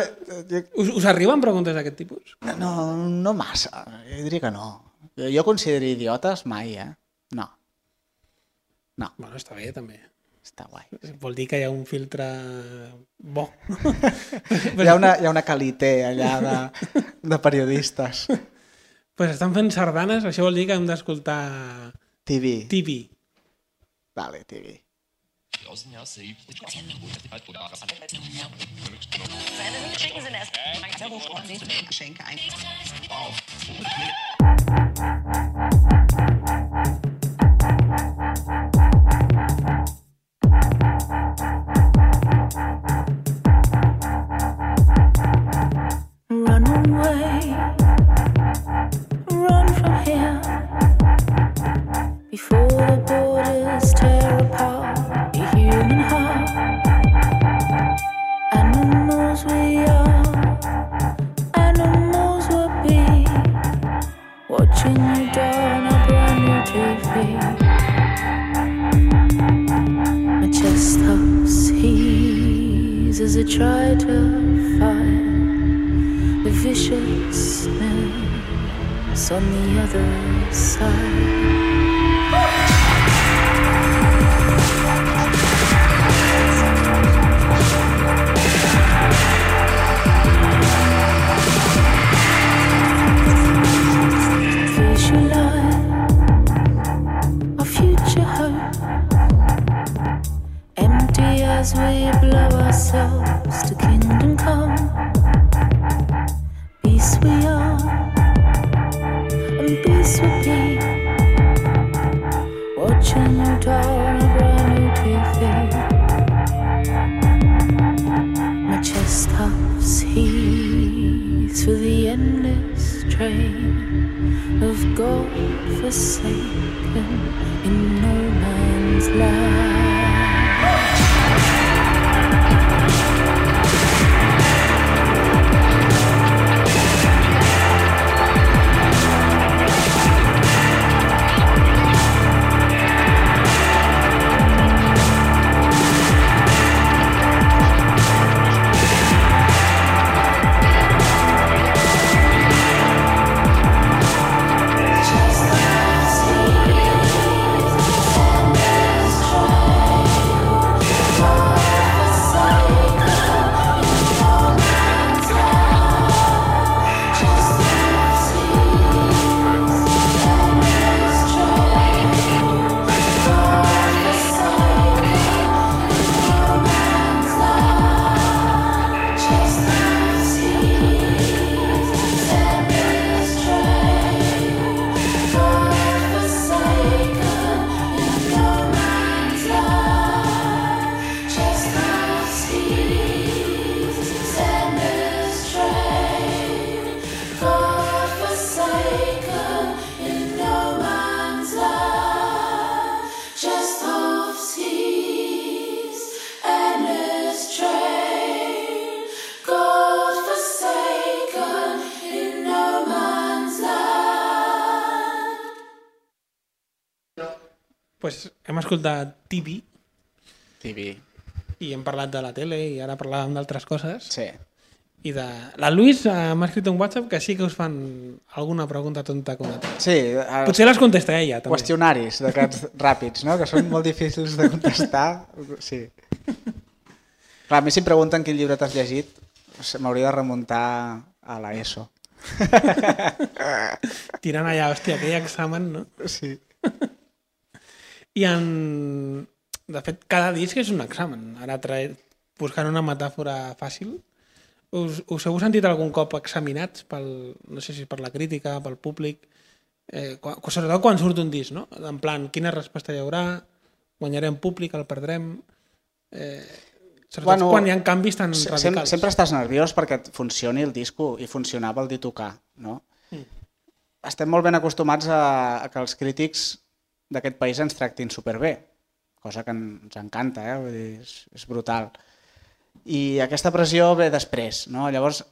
jo Us, us arriben preguntes d'aquest tipus? No, no massa. Jo diria que no. Jo, jo considero idiotes mai, eh? No. No, Bueno, està bé, també. està guai. Vol dir que hi ha un filtre bo. Hi ha una, hi ha una calité allà de, de periodistes. pues estan fent sardanes, això vol dir que hem d'escoltar TV. TV. Vale, TV. Run escoltat TV TV. i hem parlat de la tele i ara parlàvem d'altres coses. Sí. I de... La Luis m'ha escrit un WhatsApp que sí que us fan alguna pregunta tonta com a. Sí, eh, Potser les contesta ella, també. qüestionaris d'aquests ràpids, no? que són molt difícils de contestar. Sí. Clar, a mi si em pregunten quin llibre t'has llegit, m'hauria de remuntar a la ESO. Tirant allà, hòstia, aquell examen, no? Sí. I en... De fet, cada disc és un examen. Ara trae... buscant una metàfora fàcil, us, us heu sentit algun cop examinats pel, no sé si per la crítica, pel públic, eh, quan, sobretot quan surt un disc, no? En plan, quina resposta hi haurà, guanyarem públic, el perdrem... Eh, sobretot Bueno, quan hi ha canvis tan Sem radicals. sempre estàs nerviós perquè et funcioni el disco i funcionar vol dir tocar, no? Estem molt ben acostumats a, a que els crítics d'aquest país ens tractin superbé, cosa que ens encanta, eh? Vull dir, és, és brutal. I aquesta pressió ve després, no? Llavors,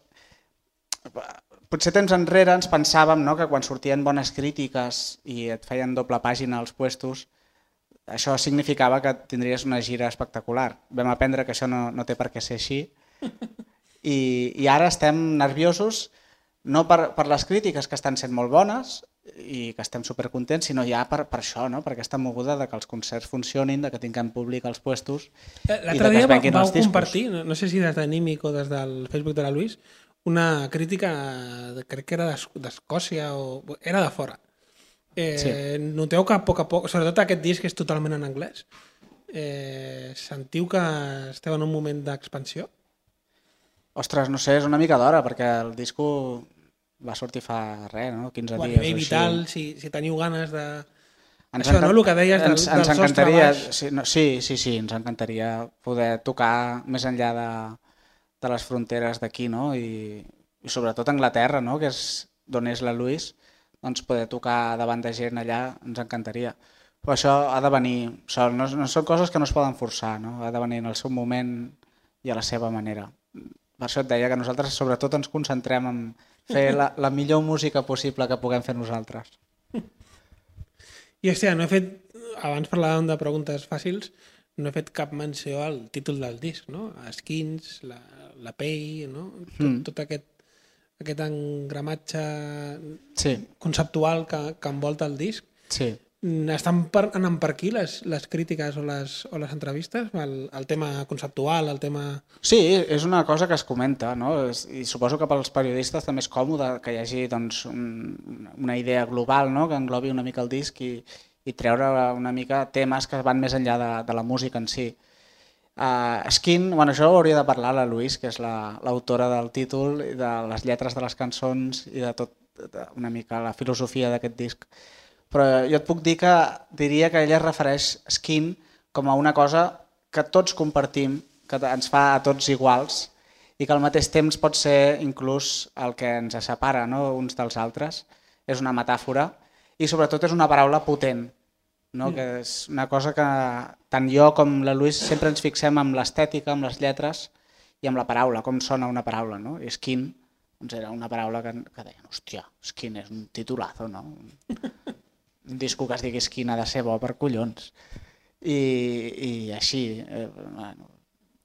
potser temps enrere ens pensàvem no, que quan sortien bones crítiques i et feien doble pàgina als puestos, això significava que tindries una gira espectacular. Vam aprendre que això no, no té per què ser així i, i ara estem nerviosos no per, per les crítiques que estan sent molt bones i que estem supercontents, sinó ja per, per això, no? per aquesta moguda de que els concerts funcionin, de que tinguem públic als puestos Eh, i L'altre de que dia es va- venguin els discos. compartir, no, no sé si des de Nímic o des del Facebook de la Luis, una crítica, de, crec que era d'Es- d'Escòcia o era de fora. Eh, Sí. Noteu que a poc a poc, sobretot aquest disc que és totalment en anglès, eh, sentiu que esteu en un moment d'expansió? Ostres, no sé, és una mica d'hora, perquè el disco va sortir fa res, no? 15 O a dies o així. vital, si, si teniu ganes de... Ens Això, encan- no? El que deies del, ens, del ens sostre encantaria, sí, no, sí, sí, sí, ens encantaria poder tocar més enllà de, de les fronteres d'aquí, no? I, I sobretot Anglaterra, no? Que és d'on és la Luis, doncs poder tocar davant de gent allà ens encantaria. Però això ha de venir sol, no, no són coses que no es poden forçar, no? Ha de venir en el seu moment i a la seva manera. Per això et deia que nosaltres sobretot ens concentrem en fer la, la millor música possible que puguem fer nosaltres. I hòstia, no he fet, abans parlàvem de preguntes fàcils, no he fet cap menció al títol del disc, no? Skins, la, la pell, no? Tot, Mm. tot aquest, aquest engramatge Sí, conceptual que, que envolta el disc. sí. Estan per, anant per aquí les, les crítiques o les, o les entrevistes? El, el tema conceptual, el tema... Sí, és una cosa que es comenta, no? I suposo que pels periodistes també és còmode que hi hagi doncs, un, una idea global no? que englobi una mica el disc i, i treure una mica temes que van més enllà de, de la música en si. Uh, Skin, bueno, això ho hauria de parlar la Louise, que és la- l'autora del títol, i de les lletres de les cançons i de tot de, una mica la filosofia d'aquest disc. Però jo et puc dir que diria que ella es refereix Skin com a una cosa que tots compartim, que ens fa a tots iguals i que al mateix temps pot ser inclús el que ens separa no? uns dels altres. És una metàfora i sobretot és una paraula potent, no? que és una cosa que tant jo com la Lluís sempre ens fixem amb l'estètica, amb les lletres i amb la paraula, com sona una paraula. No? I skin doncs era una paraula que, que deien, hòstia, skin és un titulazo, no? un disco que es digui Skin ha de ser bo per collons. I, i així, eh, bueno,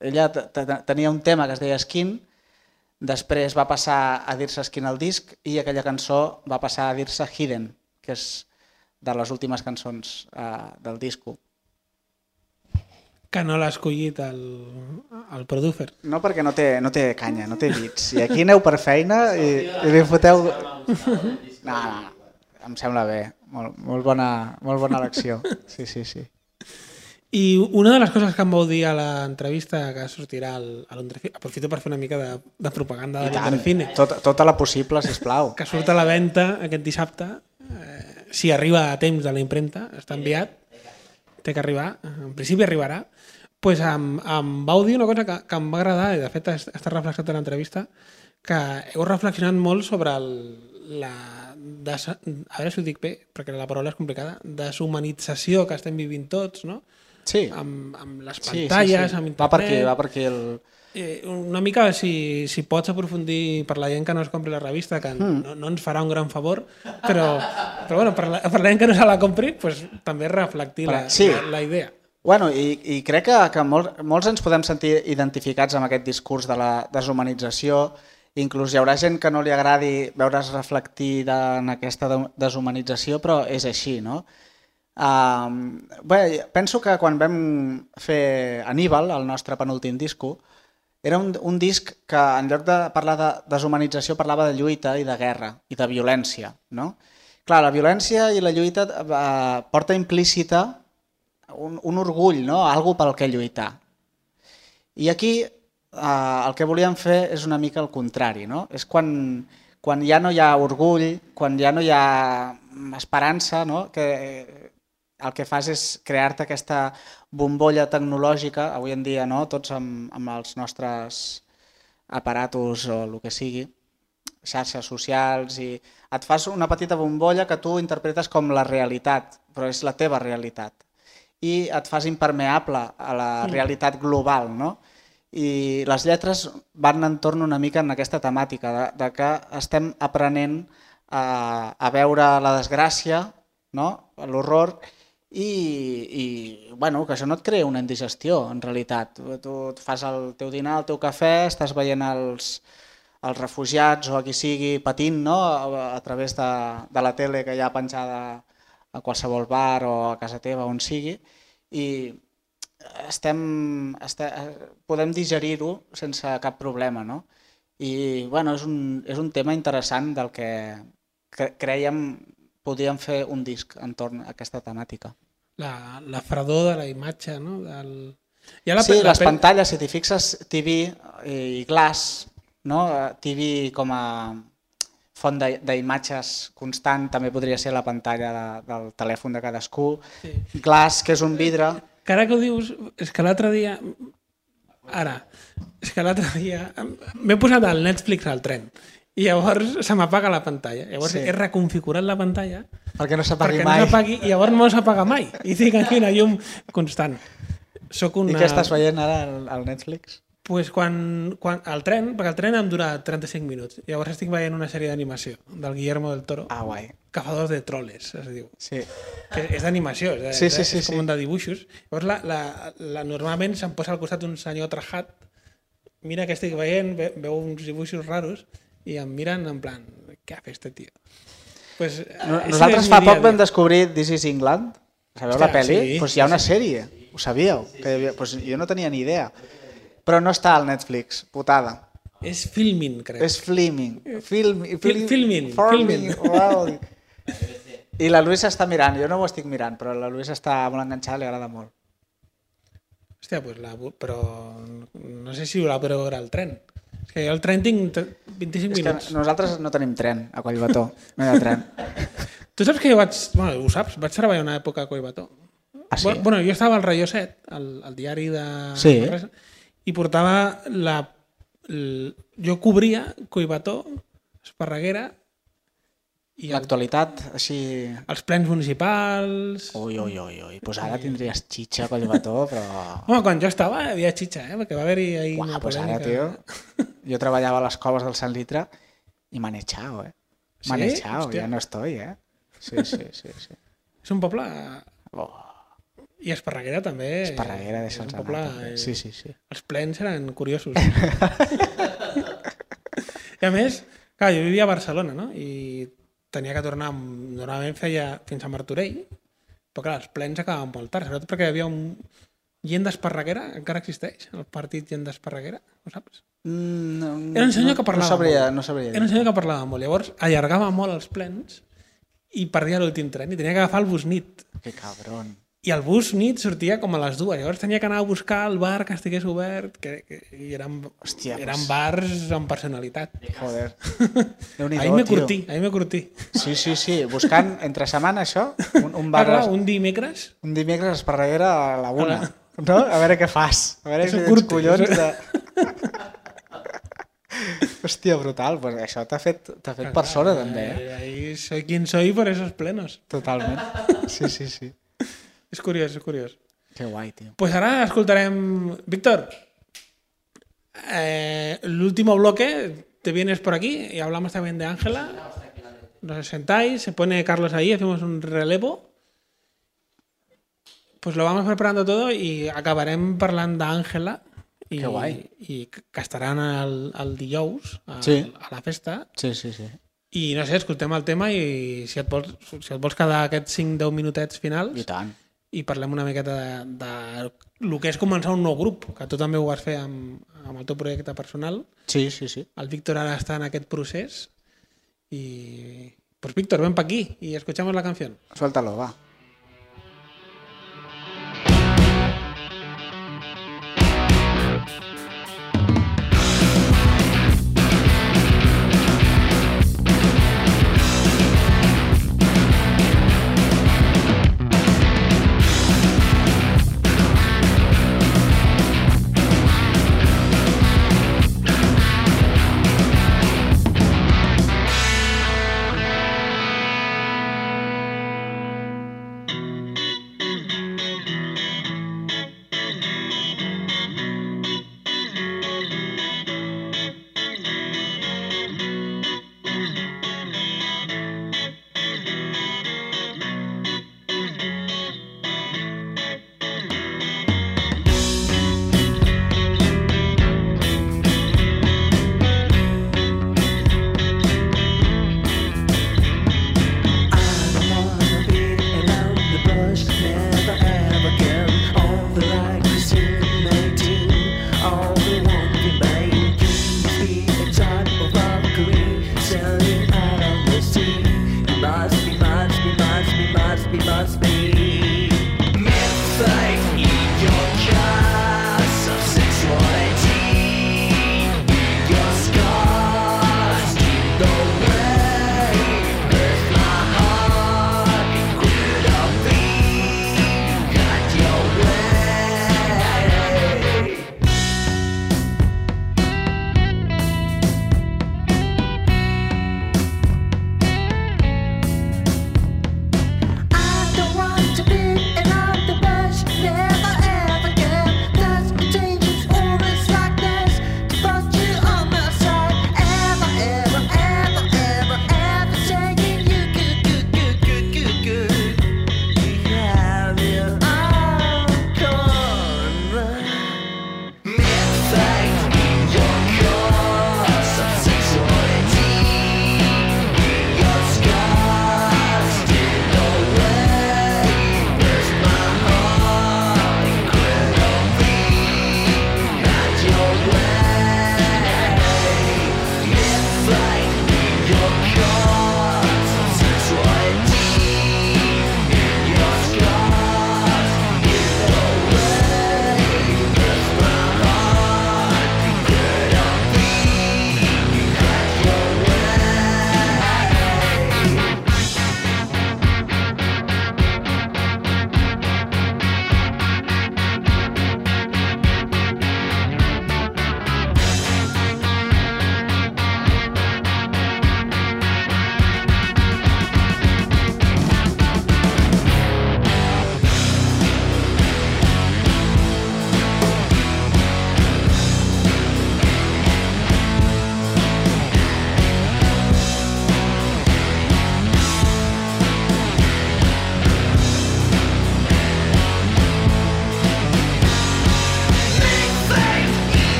ella te- te- tenia un tema que es deia Skin, després va passar a dir-se Skin al disc i aquella cançó va passar a dir-se Hidden, que és de les últimes cançons eh, del disco. que no l'ha escollit el, el producer. No perquè no té, no té canya, no té bits. I aquí aneu per feina i, i li foteu... No, no, em sembla bé. Molt, molt, bona, molt bona elecció. Sí, sí, sí. I una de les coses que em vau dir a l'entrevista que sortirà al, a l'Ondrefine, aprofito per fer una mica de, de propaganda de l'Ondrefine, Tota, tota la possible, sisplau. que surt a la venda aquest dissabte, eh, si arriba a temps de la impremta, està enviat, té que arribar, en principi arribarà, pues em, em vau dir una cosa que, que em va agradar, i de fet es- està reflexat a l'entrevista, que heu reflexionat molt sobre el, la des, a veure si ho dic bé, perquè la paraula és complicada, deshumanització que estem vivint tots, no? Sí, amb, amb les sí, pantalles, sí, sí. amb internet... Va per aquí, va per aquí el... Eh, una mica, si, si pots aprofundir per la gent que no es compri la revista, que Hmm. no, no ens farà un gran favor, però, però bueno, per, la, per la gent que no se la compri, pues, també reflectir la, Sí. la, la idea. Bueno, i, i crec que, que molt, molts ens podem sentir identificats amb aquest discurs de la deshumanització. Inclús hi haurà gent que no li agradi veure's reflectida en aquesta de- deshumanització, però és així, no? Um, bé, penso que quan vam fer Aníbal, el nostre penúltim disco, era un, un disc que en lloc de parlar de deshumanització parlava de lluita i de guerra i de violència. No? Clar, la violència i la lluita eh, porta implícita un, un orgull, no? algo pel que lluitar. I aquí eh, el que volíem fer és una mica el contrari. No? És quan, quan ja no hi ha orgull, quan ja no hi ha esperança, no? que el que fas és crear-te aquesta bombolla tecnològica, avui en dia no? tots amb, amb els nostres aparatos o el que sigui, xarxes socials, i et fas una petita bombolla que tu interpretes com la realitat, però és la teva realitat. I et fas impermeable a la realitat global, no? I les lletres van entorn una mica en aquesta temàtica, de, de que estem aprenent a, a veure la desgràcia, no? l'horror, i, i bueno, que això no et crea una indigestió, en realitat. Tu, tu et fas el teu dinar, el teu cafè, estàs veient els, els refugiats o a qui sigui patint no? a, a través de, de la tele que hi ha penjada a qualsevol bar o a casa teva, on sigui, i estem, estem, podem digerir-ho sense cap problema. No? I bueno, és, un, és un tema interessant del que cre creiem podíem fer un disc entorn a aquesta temàtica. La, la fredor de la imatge, no? Del... Ja Sí, la les pel- pantalles, si t'hi fixes, TV i Glass, no? TV com a font de- d'imatges constant, també podria ser la pantalla de, del telèfon de cadascú. Sí. Glass, que és un vidre, Que ara que ho dius, és que l'altre dia... Ara, és que l'altre dia m'he posat el Netflix al tren i llavors se m'apaga la pantalla. Llavors Sí. he reconfigurat la pantalla perquè no s'apagui mai. no s'apagui i llavors no s'apaga mai. I tinc aquí una llum constant. Soc una... I què estàs veient ara al Netflix? Pues quan, quan, el tren, perquè el tren em dura 35 minuts. Llavors estic veient una sèrie d'animació del Guillermo del Toro, Ah, guai. Cazadors de troles, es diu. Sí. Que és d'animació, és, de- Sí, sí, sí, és com sí. un de dibuixos. Llavors, la, la, la, normalment se'm posa al costat un senyor trajat, mira que estic veient, ve, veu uns dibuixos raros i em miren en plan, què ha fet este tio? Pues, No, ese nosaltres fa poc vam descobrir This is England. Sabeu Hòstia, la pel·li? sí, pues hi ha una sèrie, ho sabíeu? Que hi havia... pues jo no tenia ni idea. Però no està al Netflix, putada. És filming, crec. És Fliming. Film, Fil- filming, filming. Wow. I la Luisa està mirant, jo no ho estic mirant, però la Luisa està molt enganxada, li agrada molt. Hòstia, pues la, però no sé si la podreu veure al tren. És que jo al tren tinc tre- 25 És que minuts. nosaltres no tenim tren a Collbató, no hi ha tren. Tu saps que jo vaig... Bueno, ho saps, vaig treballar una època a Collbató. Ah, sí? Bueno, bueno, jo estava al Rayo Set, al, al diari de... Sí. I portava la... El, jo cobria Collbató, Esparreguera i el, L'actualitat, així... els plens municipals... Ui, ui, ui, ui. Pues ara tindries xitxa Collbató, però... Home, quan jo estava hi havia xitxa, eh? perquè va haver-hi ahí Uah, una pues ara, tio, jo treballava a les coves del Sant Litre i m'han echado, eh? M'han ¿Sí? echado, Hòstia. ja no estoy, eh? Sí, sí, sí, sí. És un poble... Oh, I Esparreguera també. Esparreguera és deixa'ls un anar, poble, també. eh, Sí, sí, sí. Els plens eren curiosos. I a més, clar, jo vivia a Barcelona, no? I tenia que tornar, normalment feia fins a Martorell, però clar, els plens acabaven molt tard, sobretot perquè hi havia un gent d'Esparreguera, encara existeix, el partit gent d'Esparreguera, ho saps? Mm, no, Era un senyor que parlava No sabria, molt. no sabria Era un senyor que parlava molt, llavors allargava molt els plens i perdia l'últim tren i tenia que agafar el bus nit. Que cabron. I el bus nit sortia com a les dues, llavors tenia que anar a buscar el bar que estigués obert, que, que i eren, Hòstia, eren pues- bars amb personalitat. Joder. Ahí me curtí, ahí me curtí. Sí, sí, sí. Buscant entre setmana això, un, un bar, Ah, clar, un dimecres, un dimecres a Esparreguera a la una. No? A veure què fas. A veure si tens curti, collons de... Hòstia, brutal. Pues això t'ha fet, fet persona, també, eh? eh, ahí soy quien soy por esos plenos. Totalment. Sí, sí, sí. És curiós, és curiós. Que guai, tio. Pues ahora escoltarem... Víctor, eh, el último bloque, te vienes por aquí y hablamos también de Ángela. Nos sentáis, se pone Carlos ahí, hacemos un relevo. pues lo vamos preparando todo y acabarem parlant d'Àngela i, Que guai. i que estaran el, el dijous a, Sí. a la festa Sí, sí, sí. i no sé, escoltem el tema i si et vols, si et vols quedar aquests 5-10 minutets finals I tant. I parlem una miqueta de, de el que és començar un nou grup, que tu també ho vas fer amb, amb el teu projecte personal. Sí, sí, sí. El Víctor ara està en aquest procés i... Pues Víctor, ven pa aquí y escuchamos la canción. Suéltalo, va.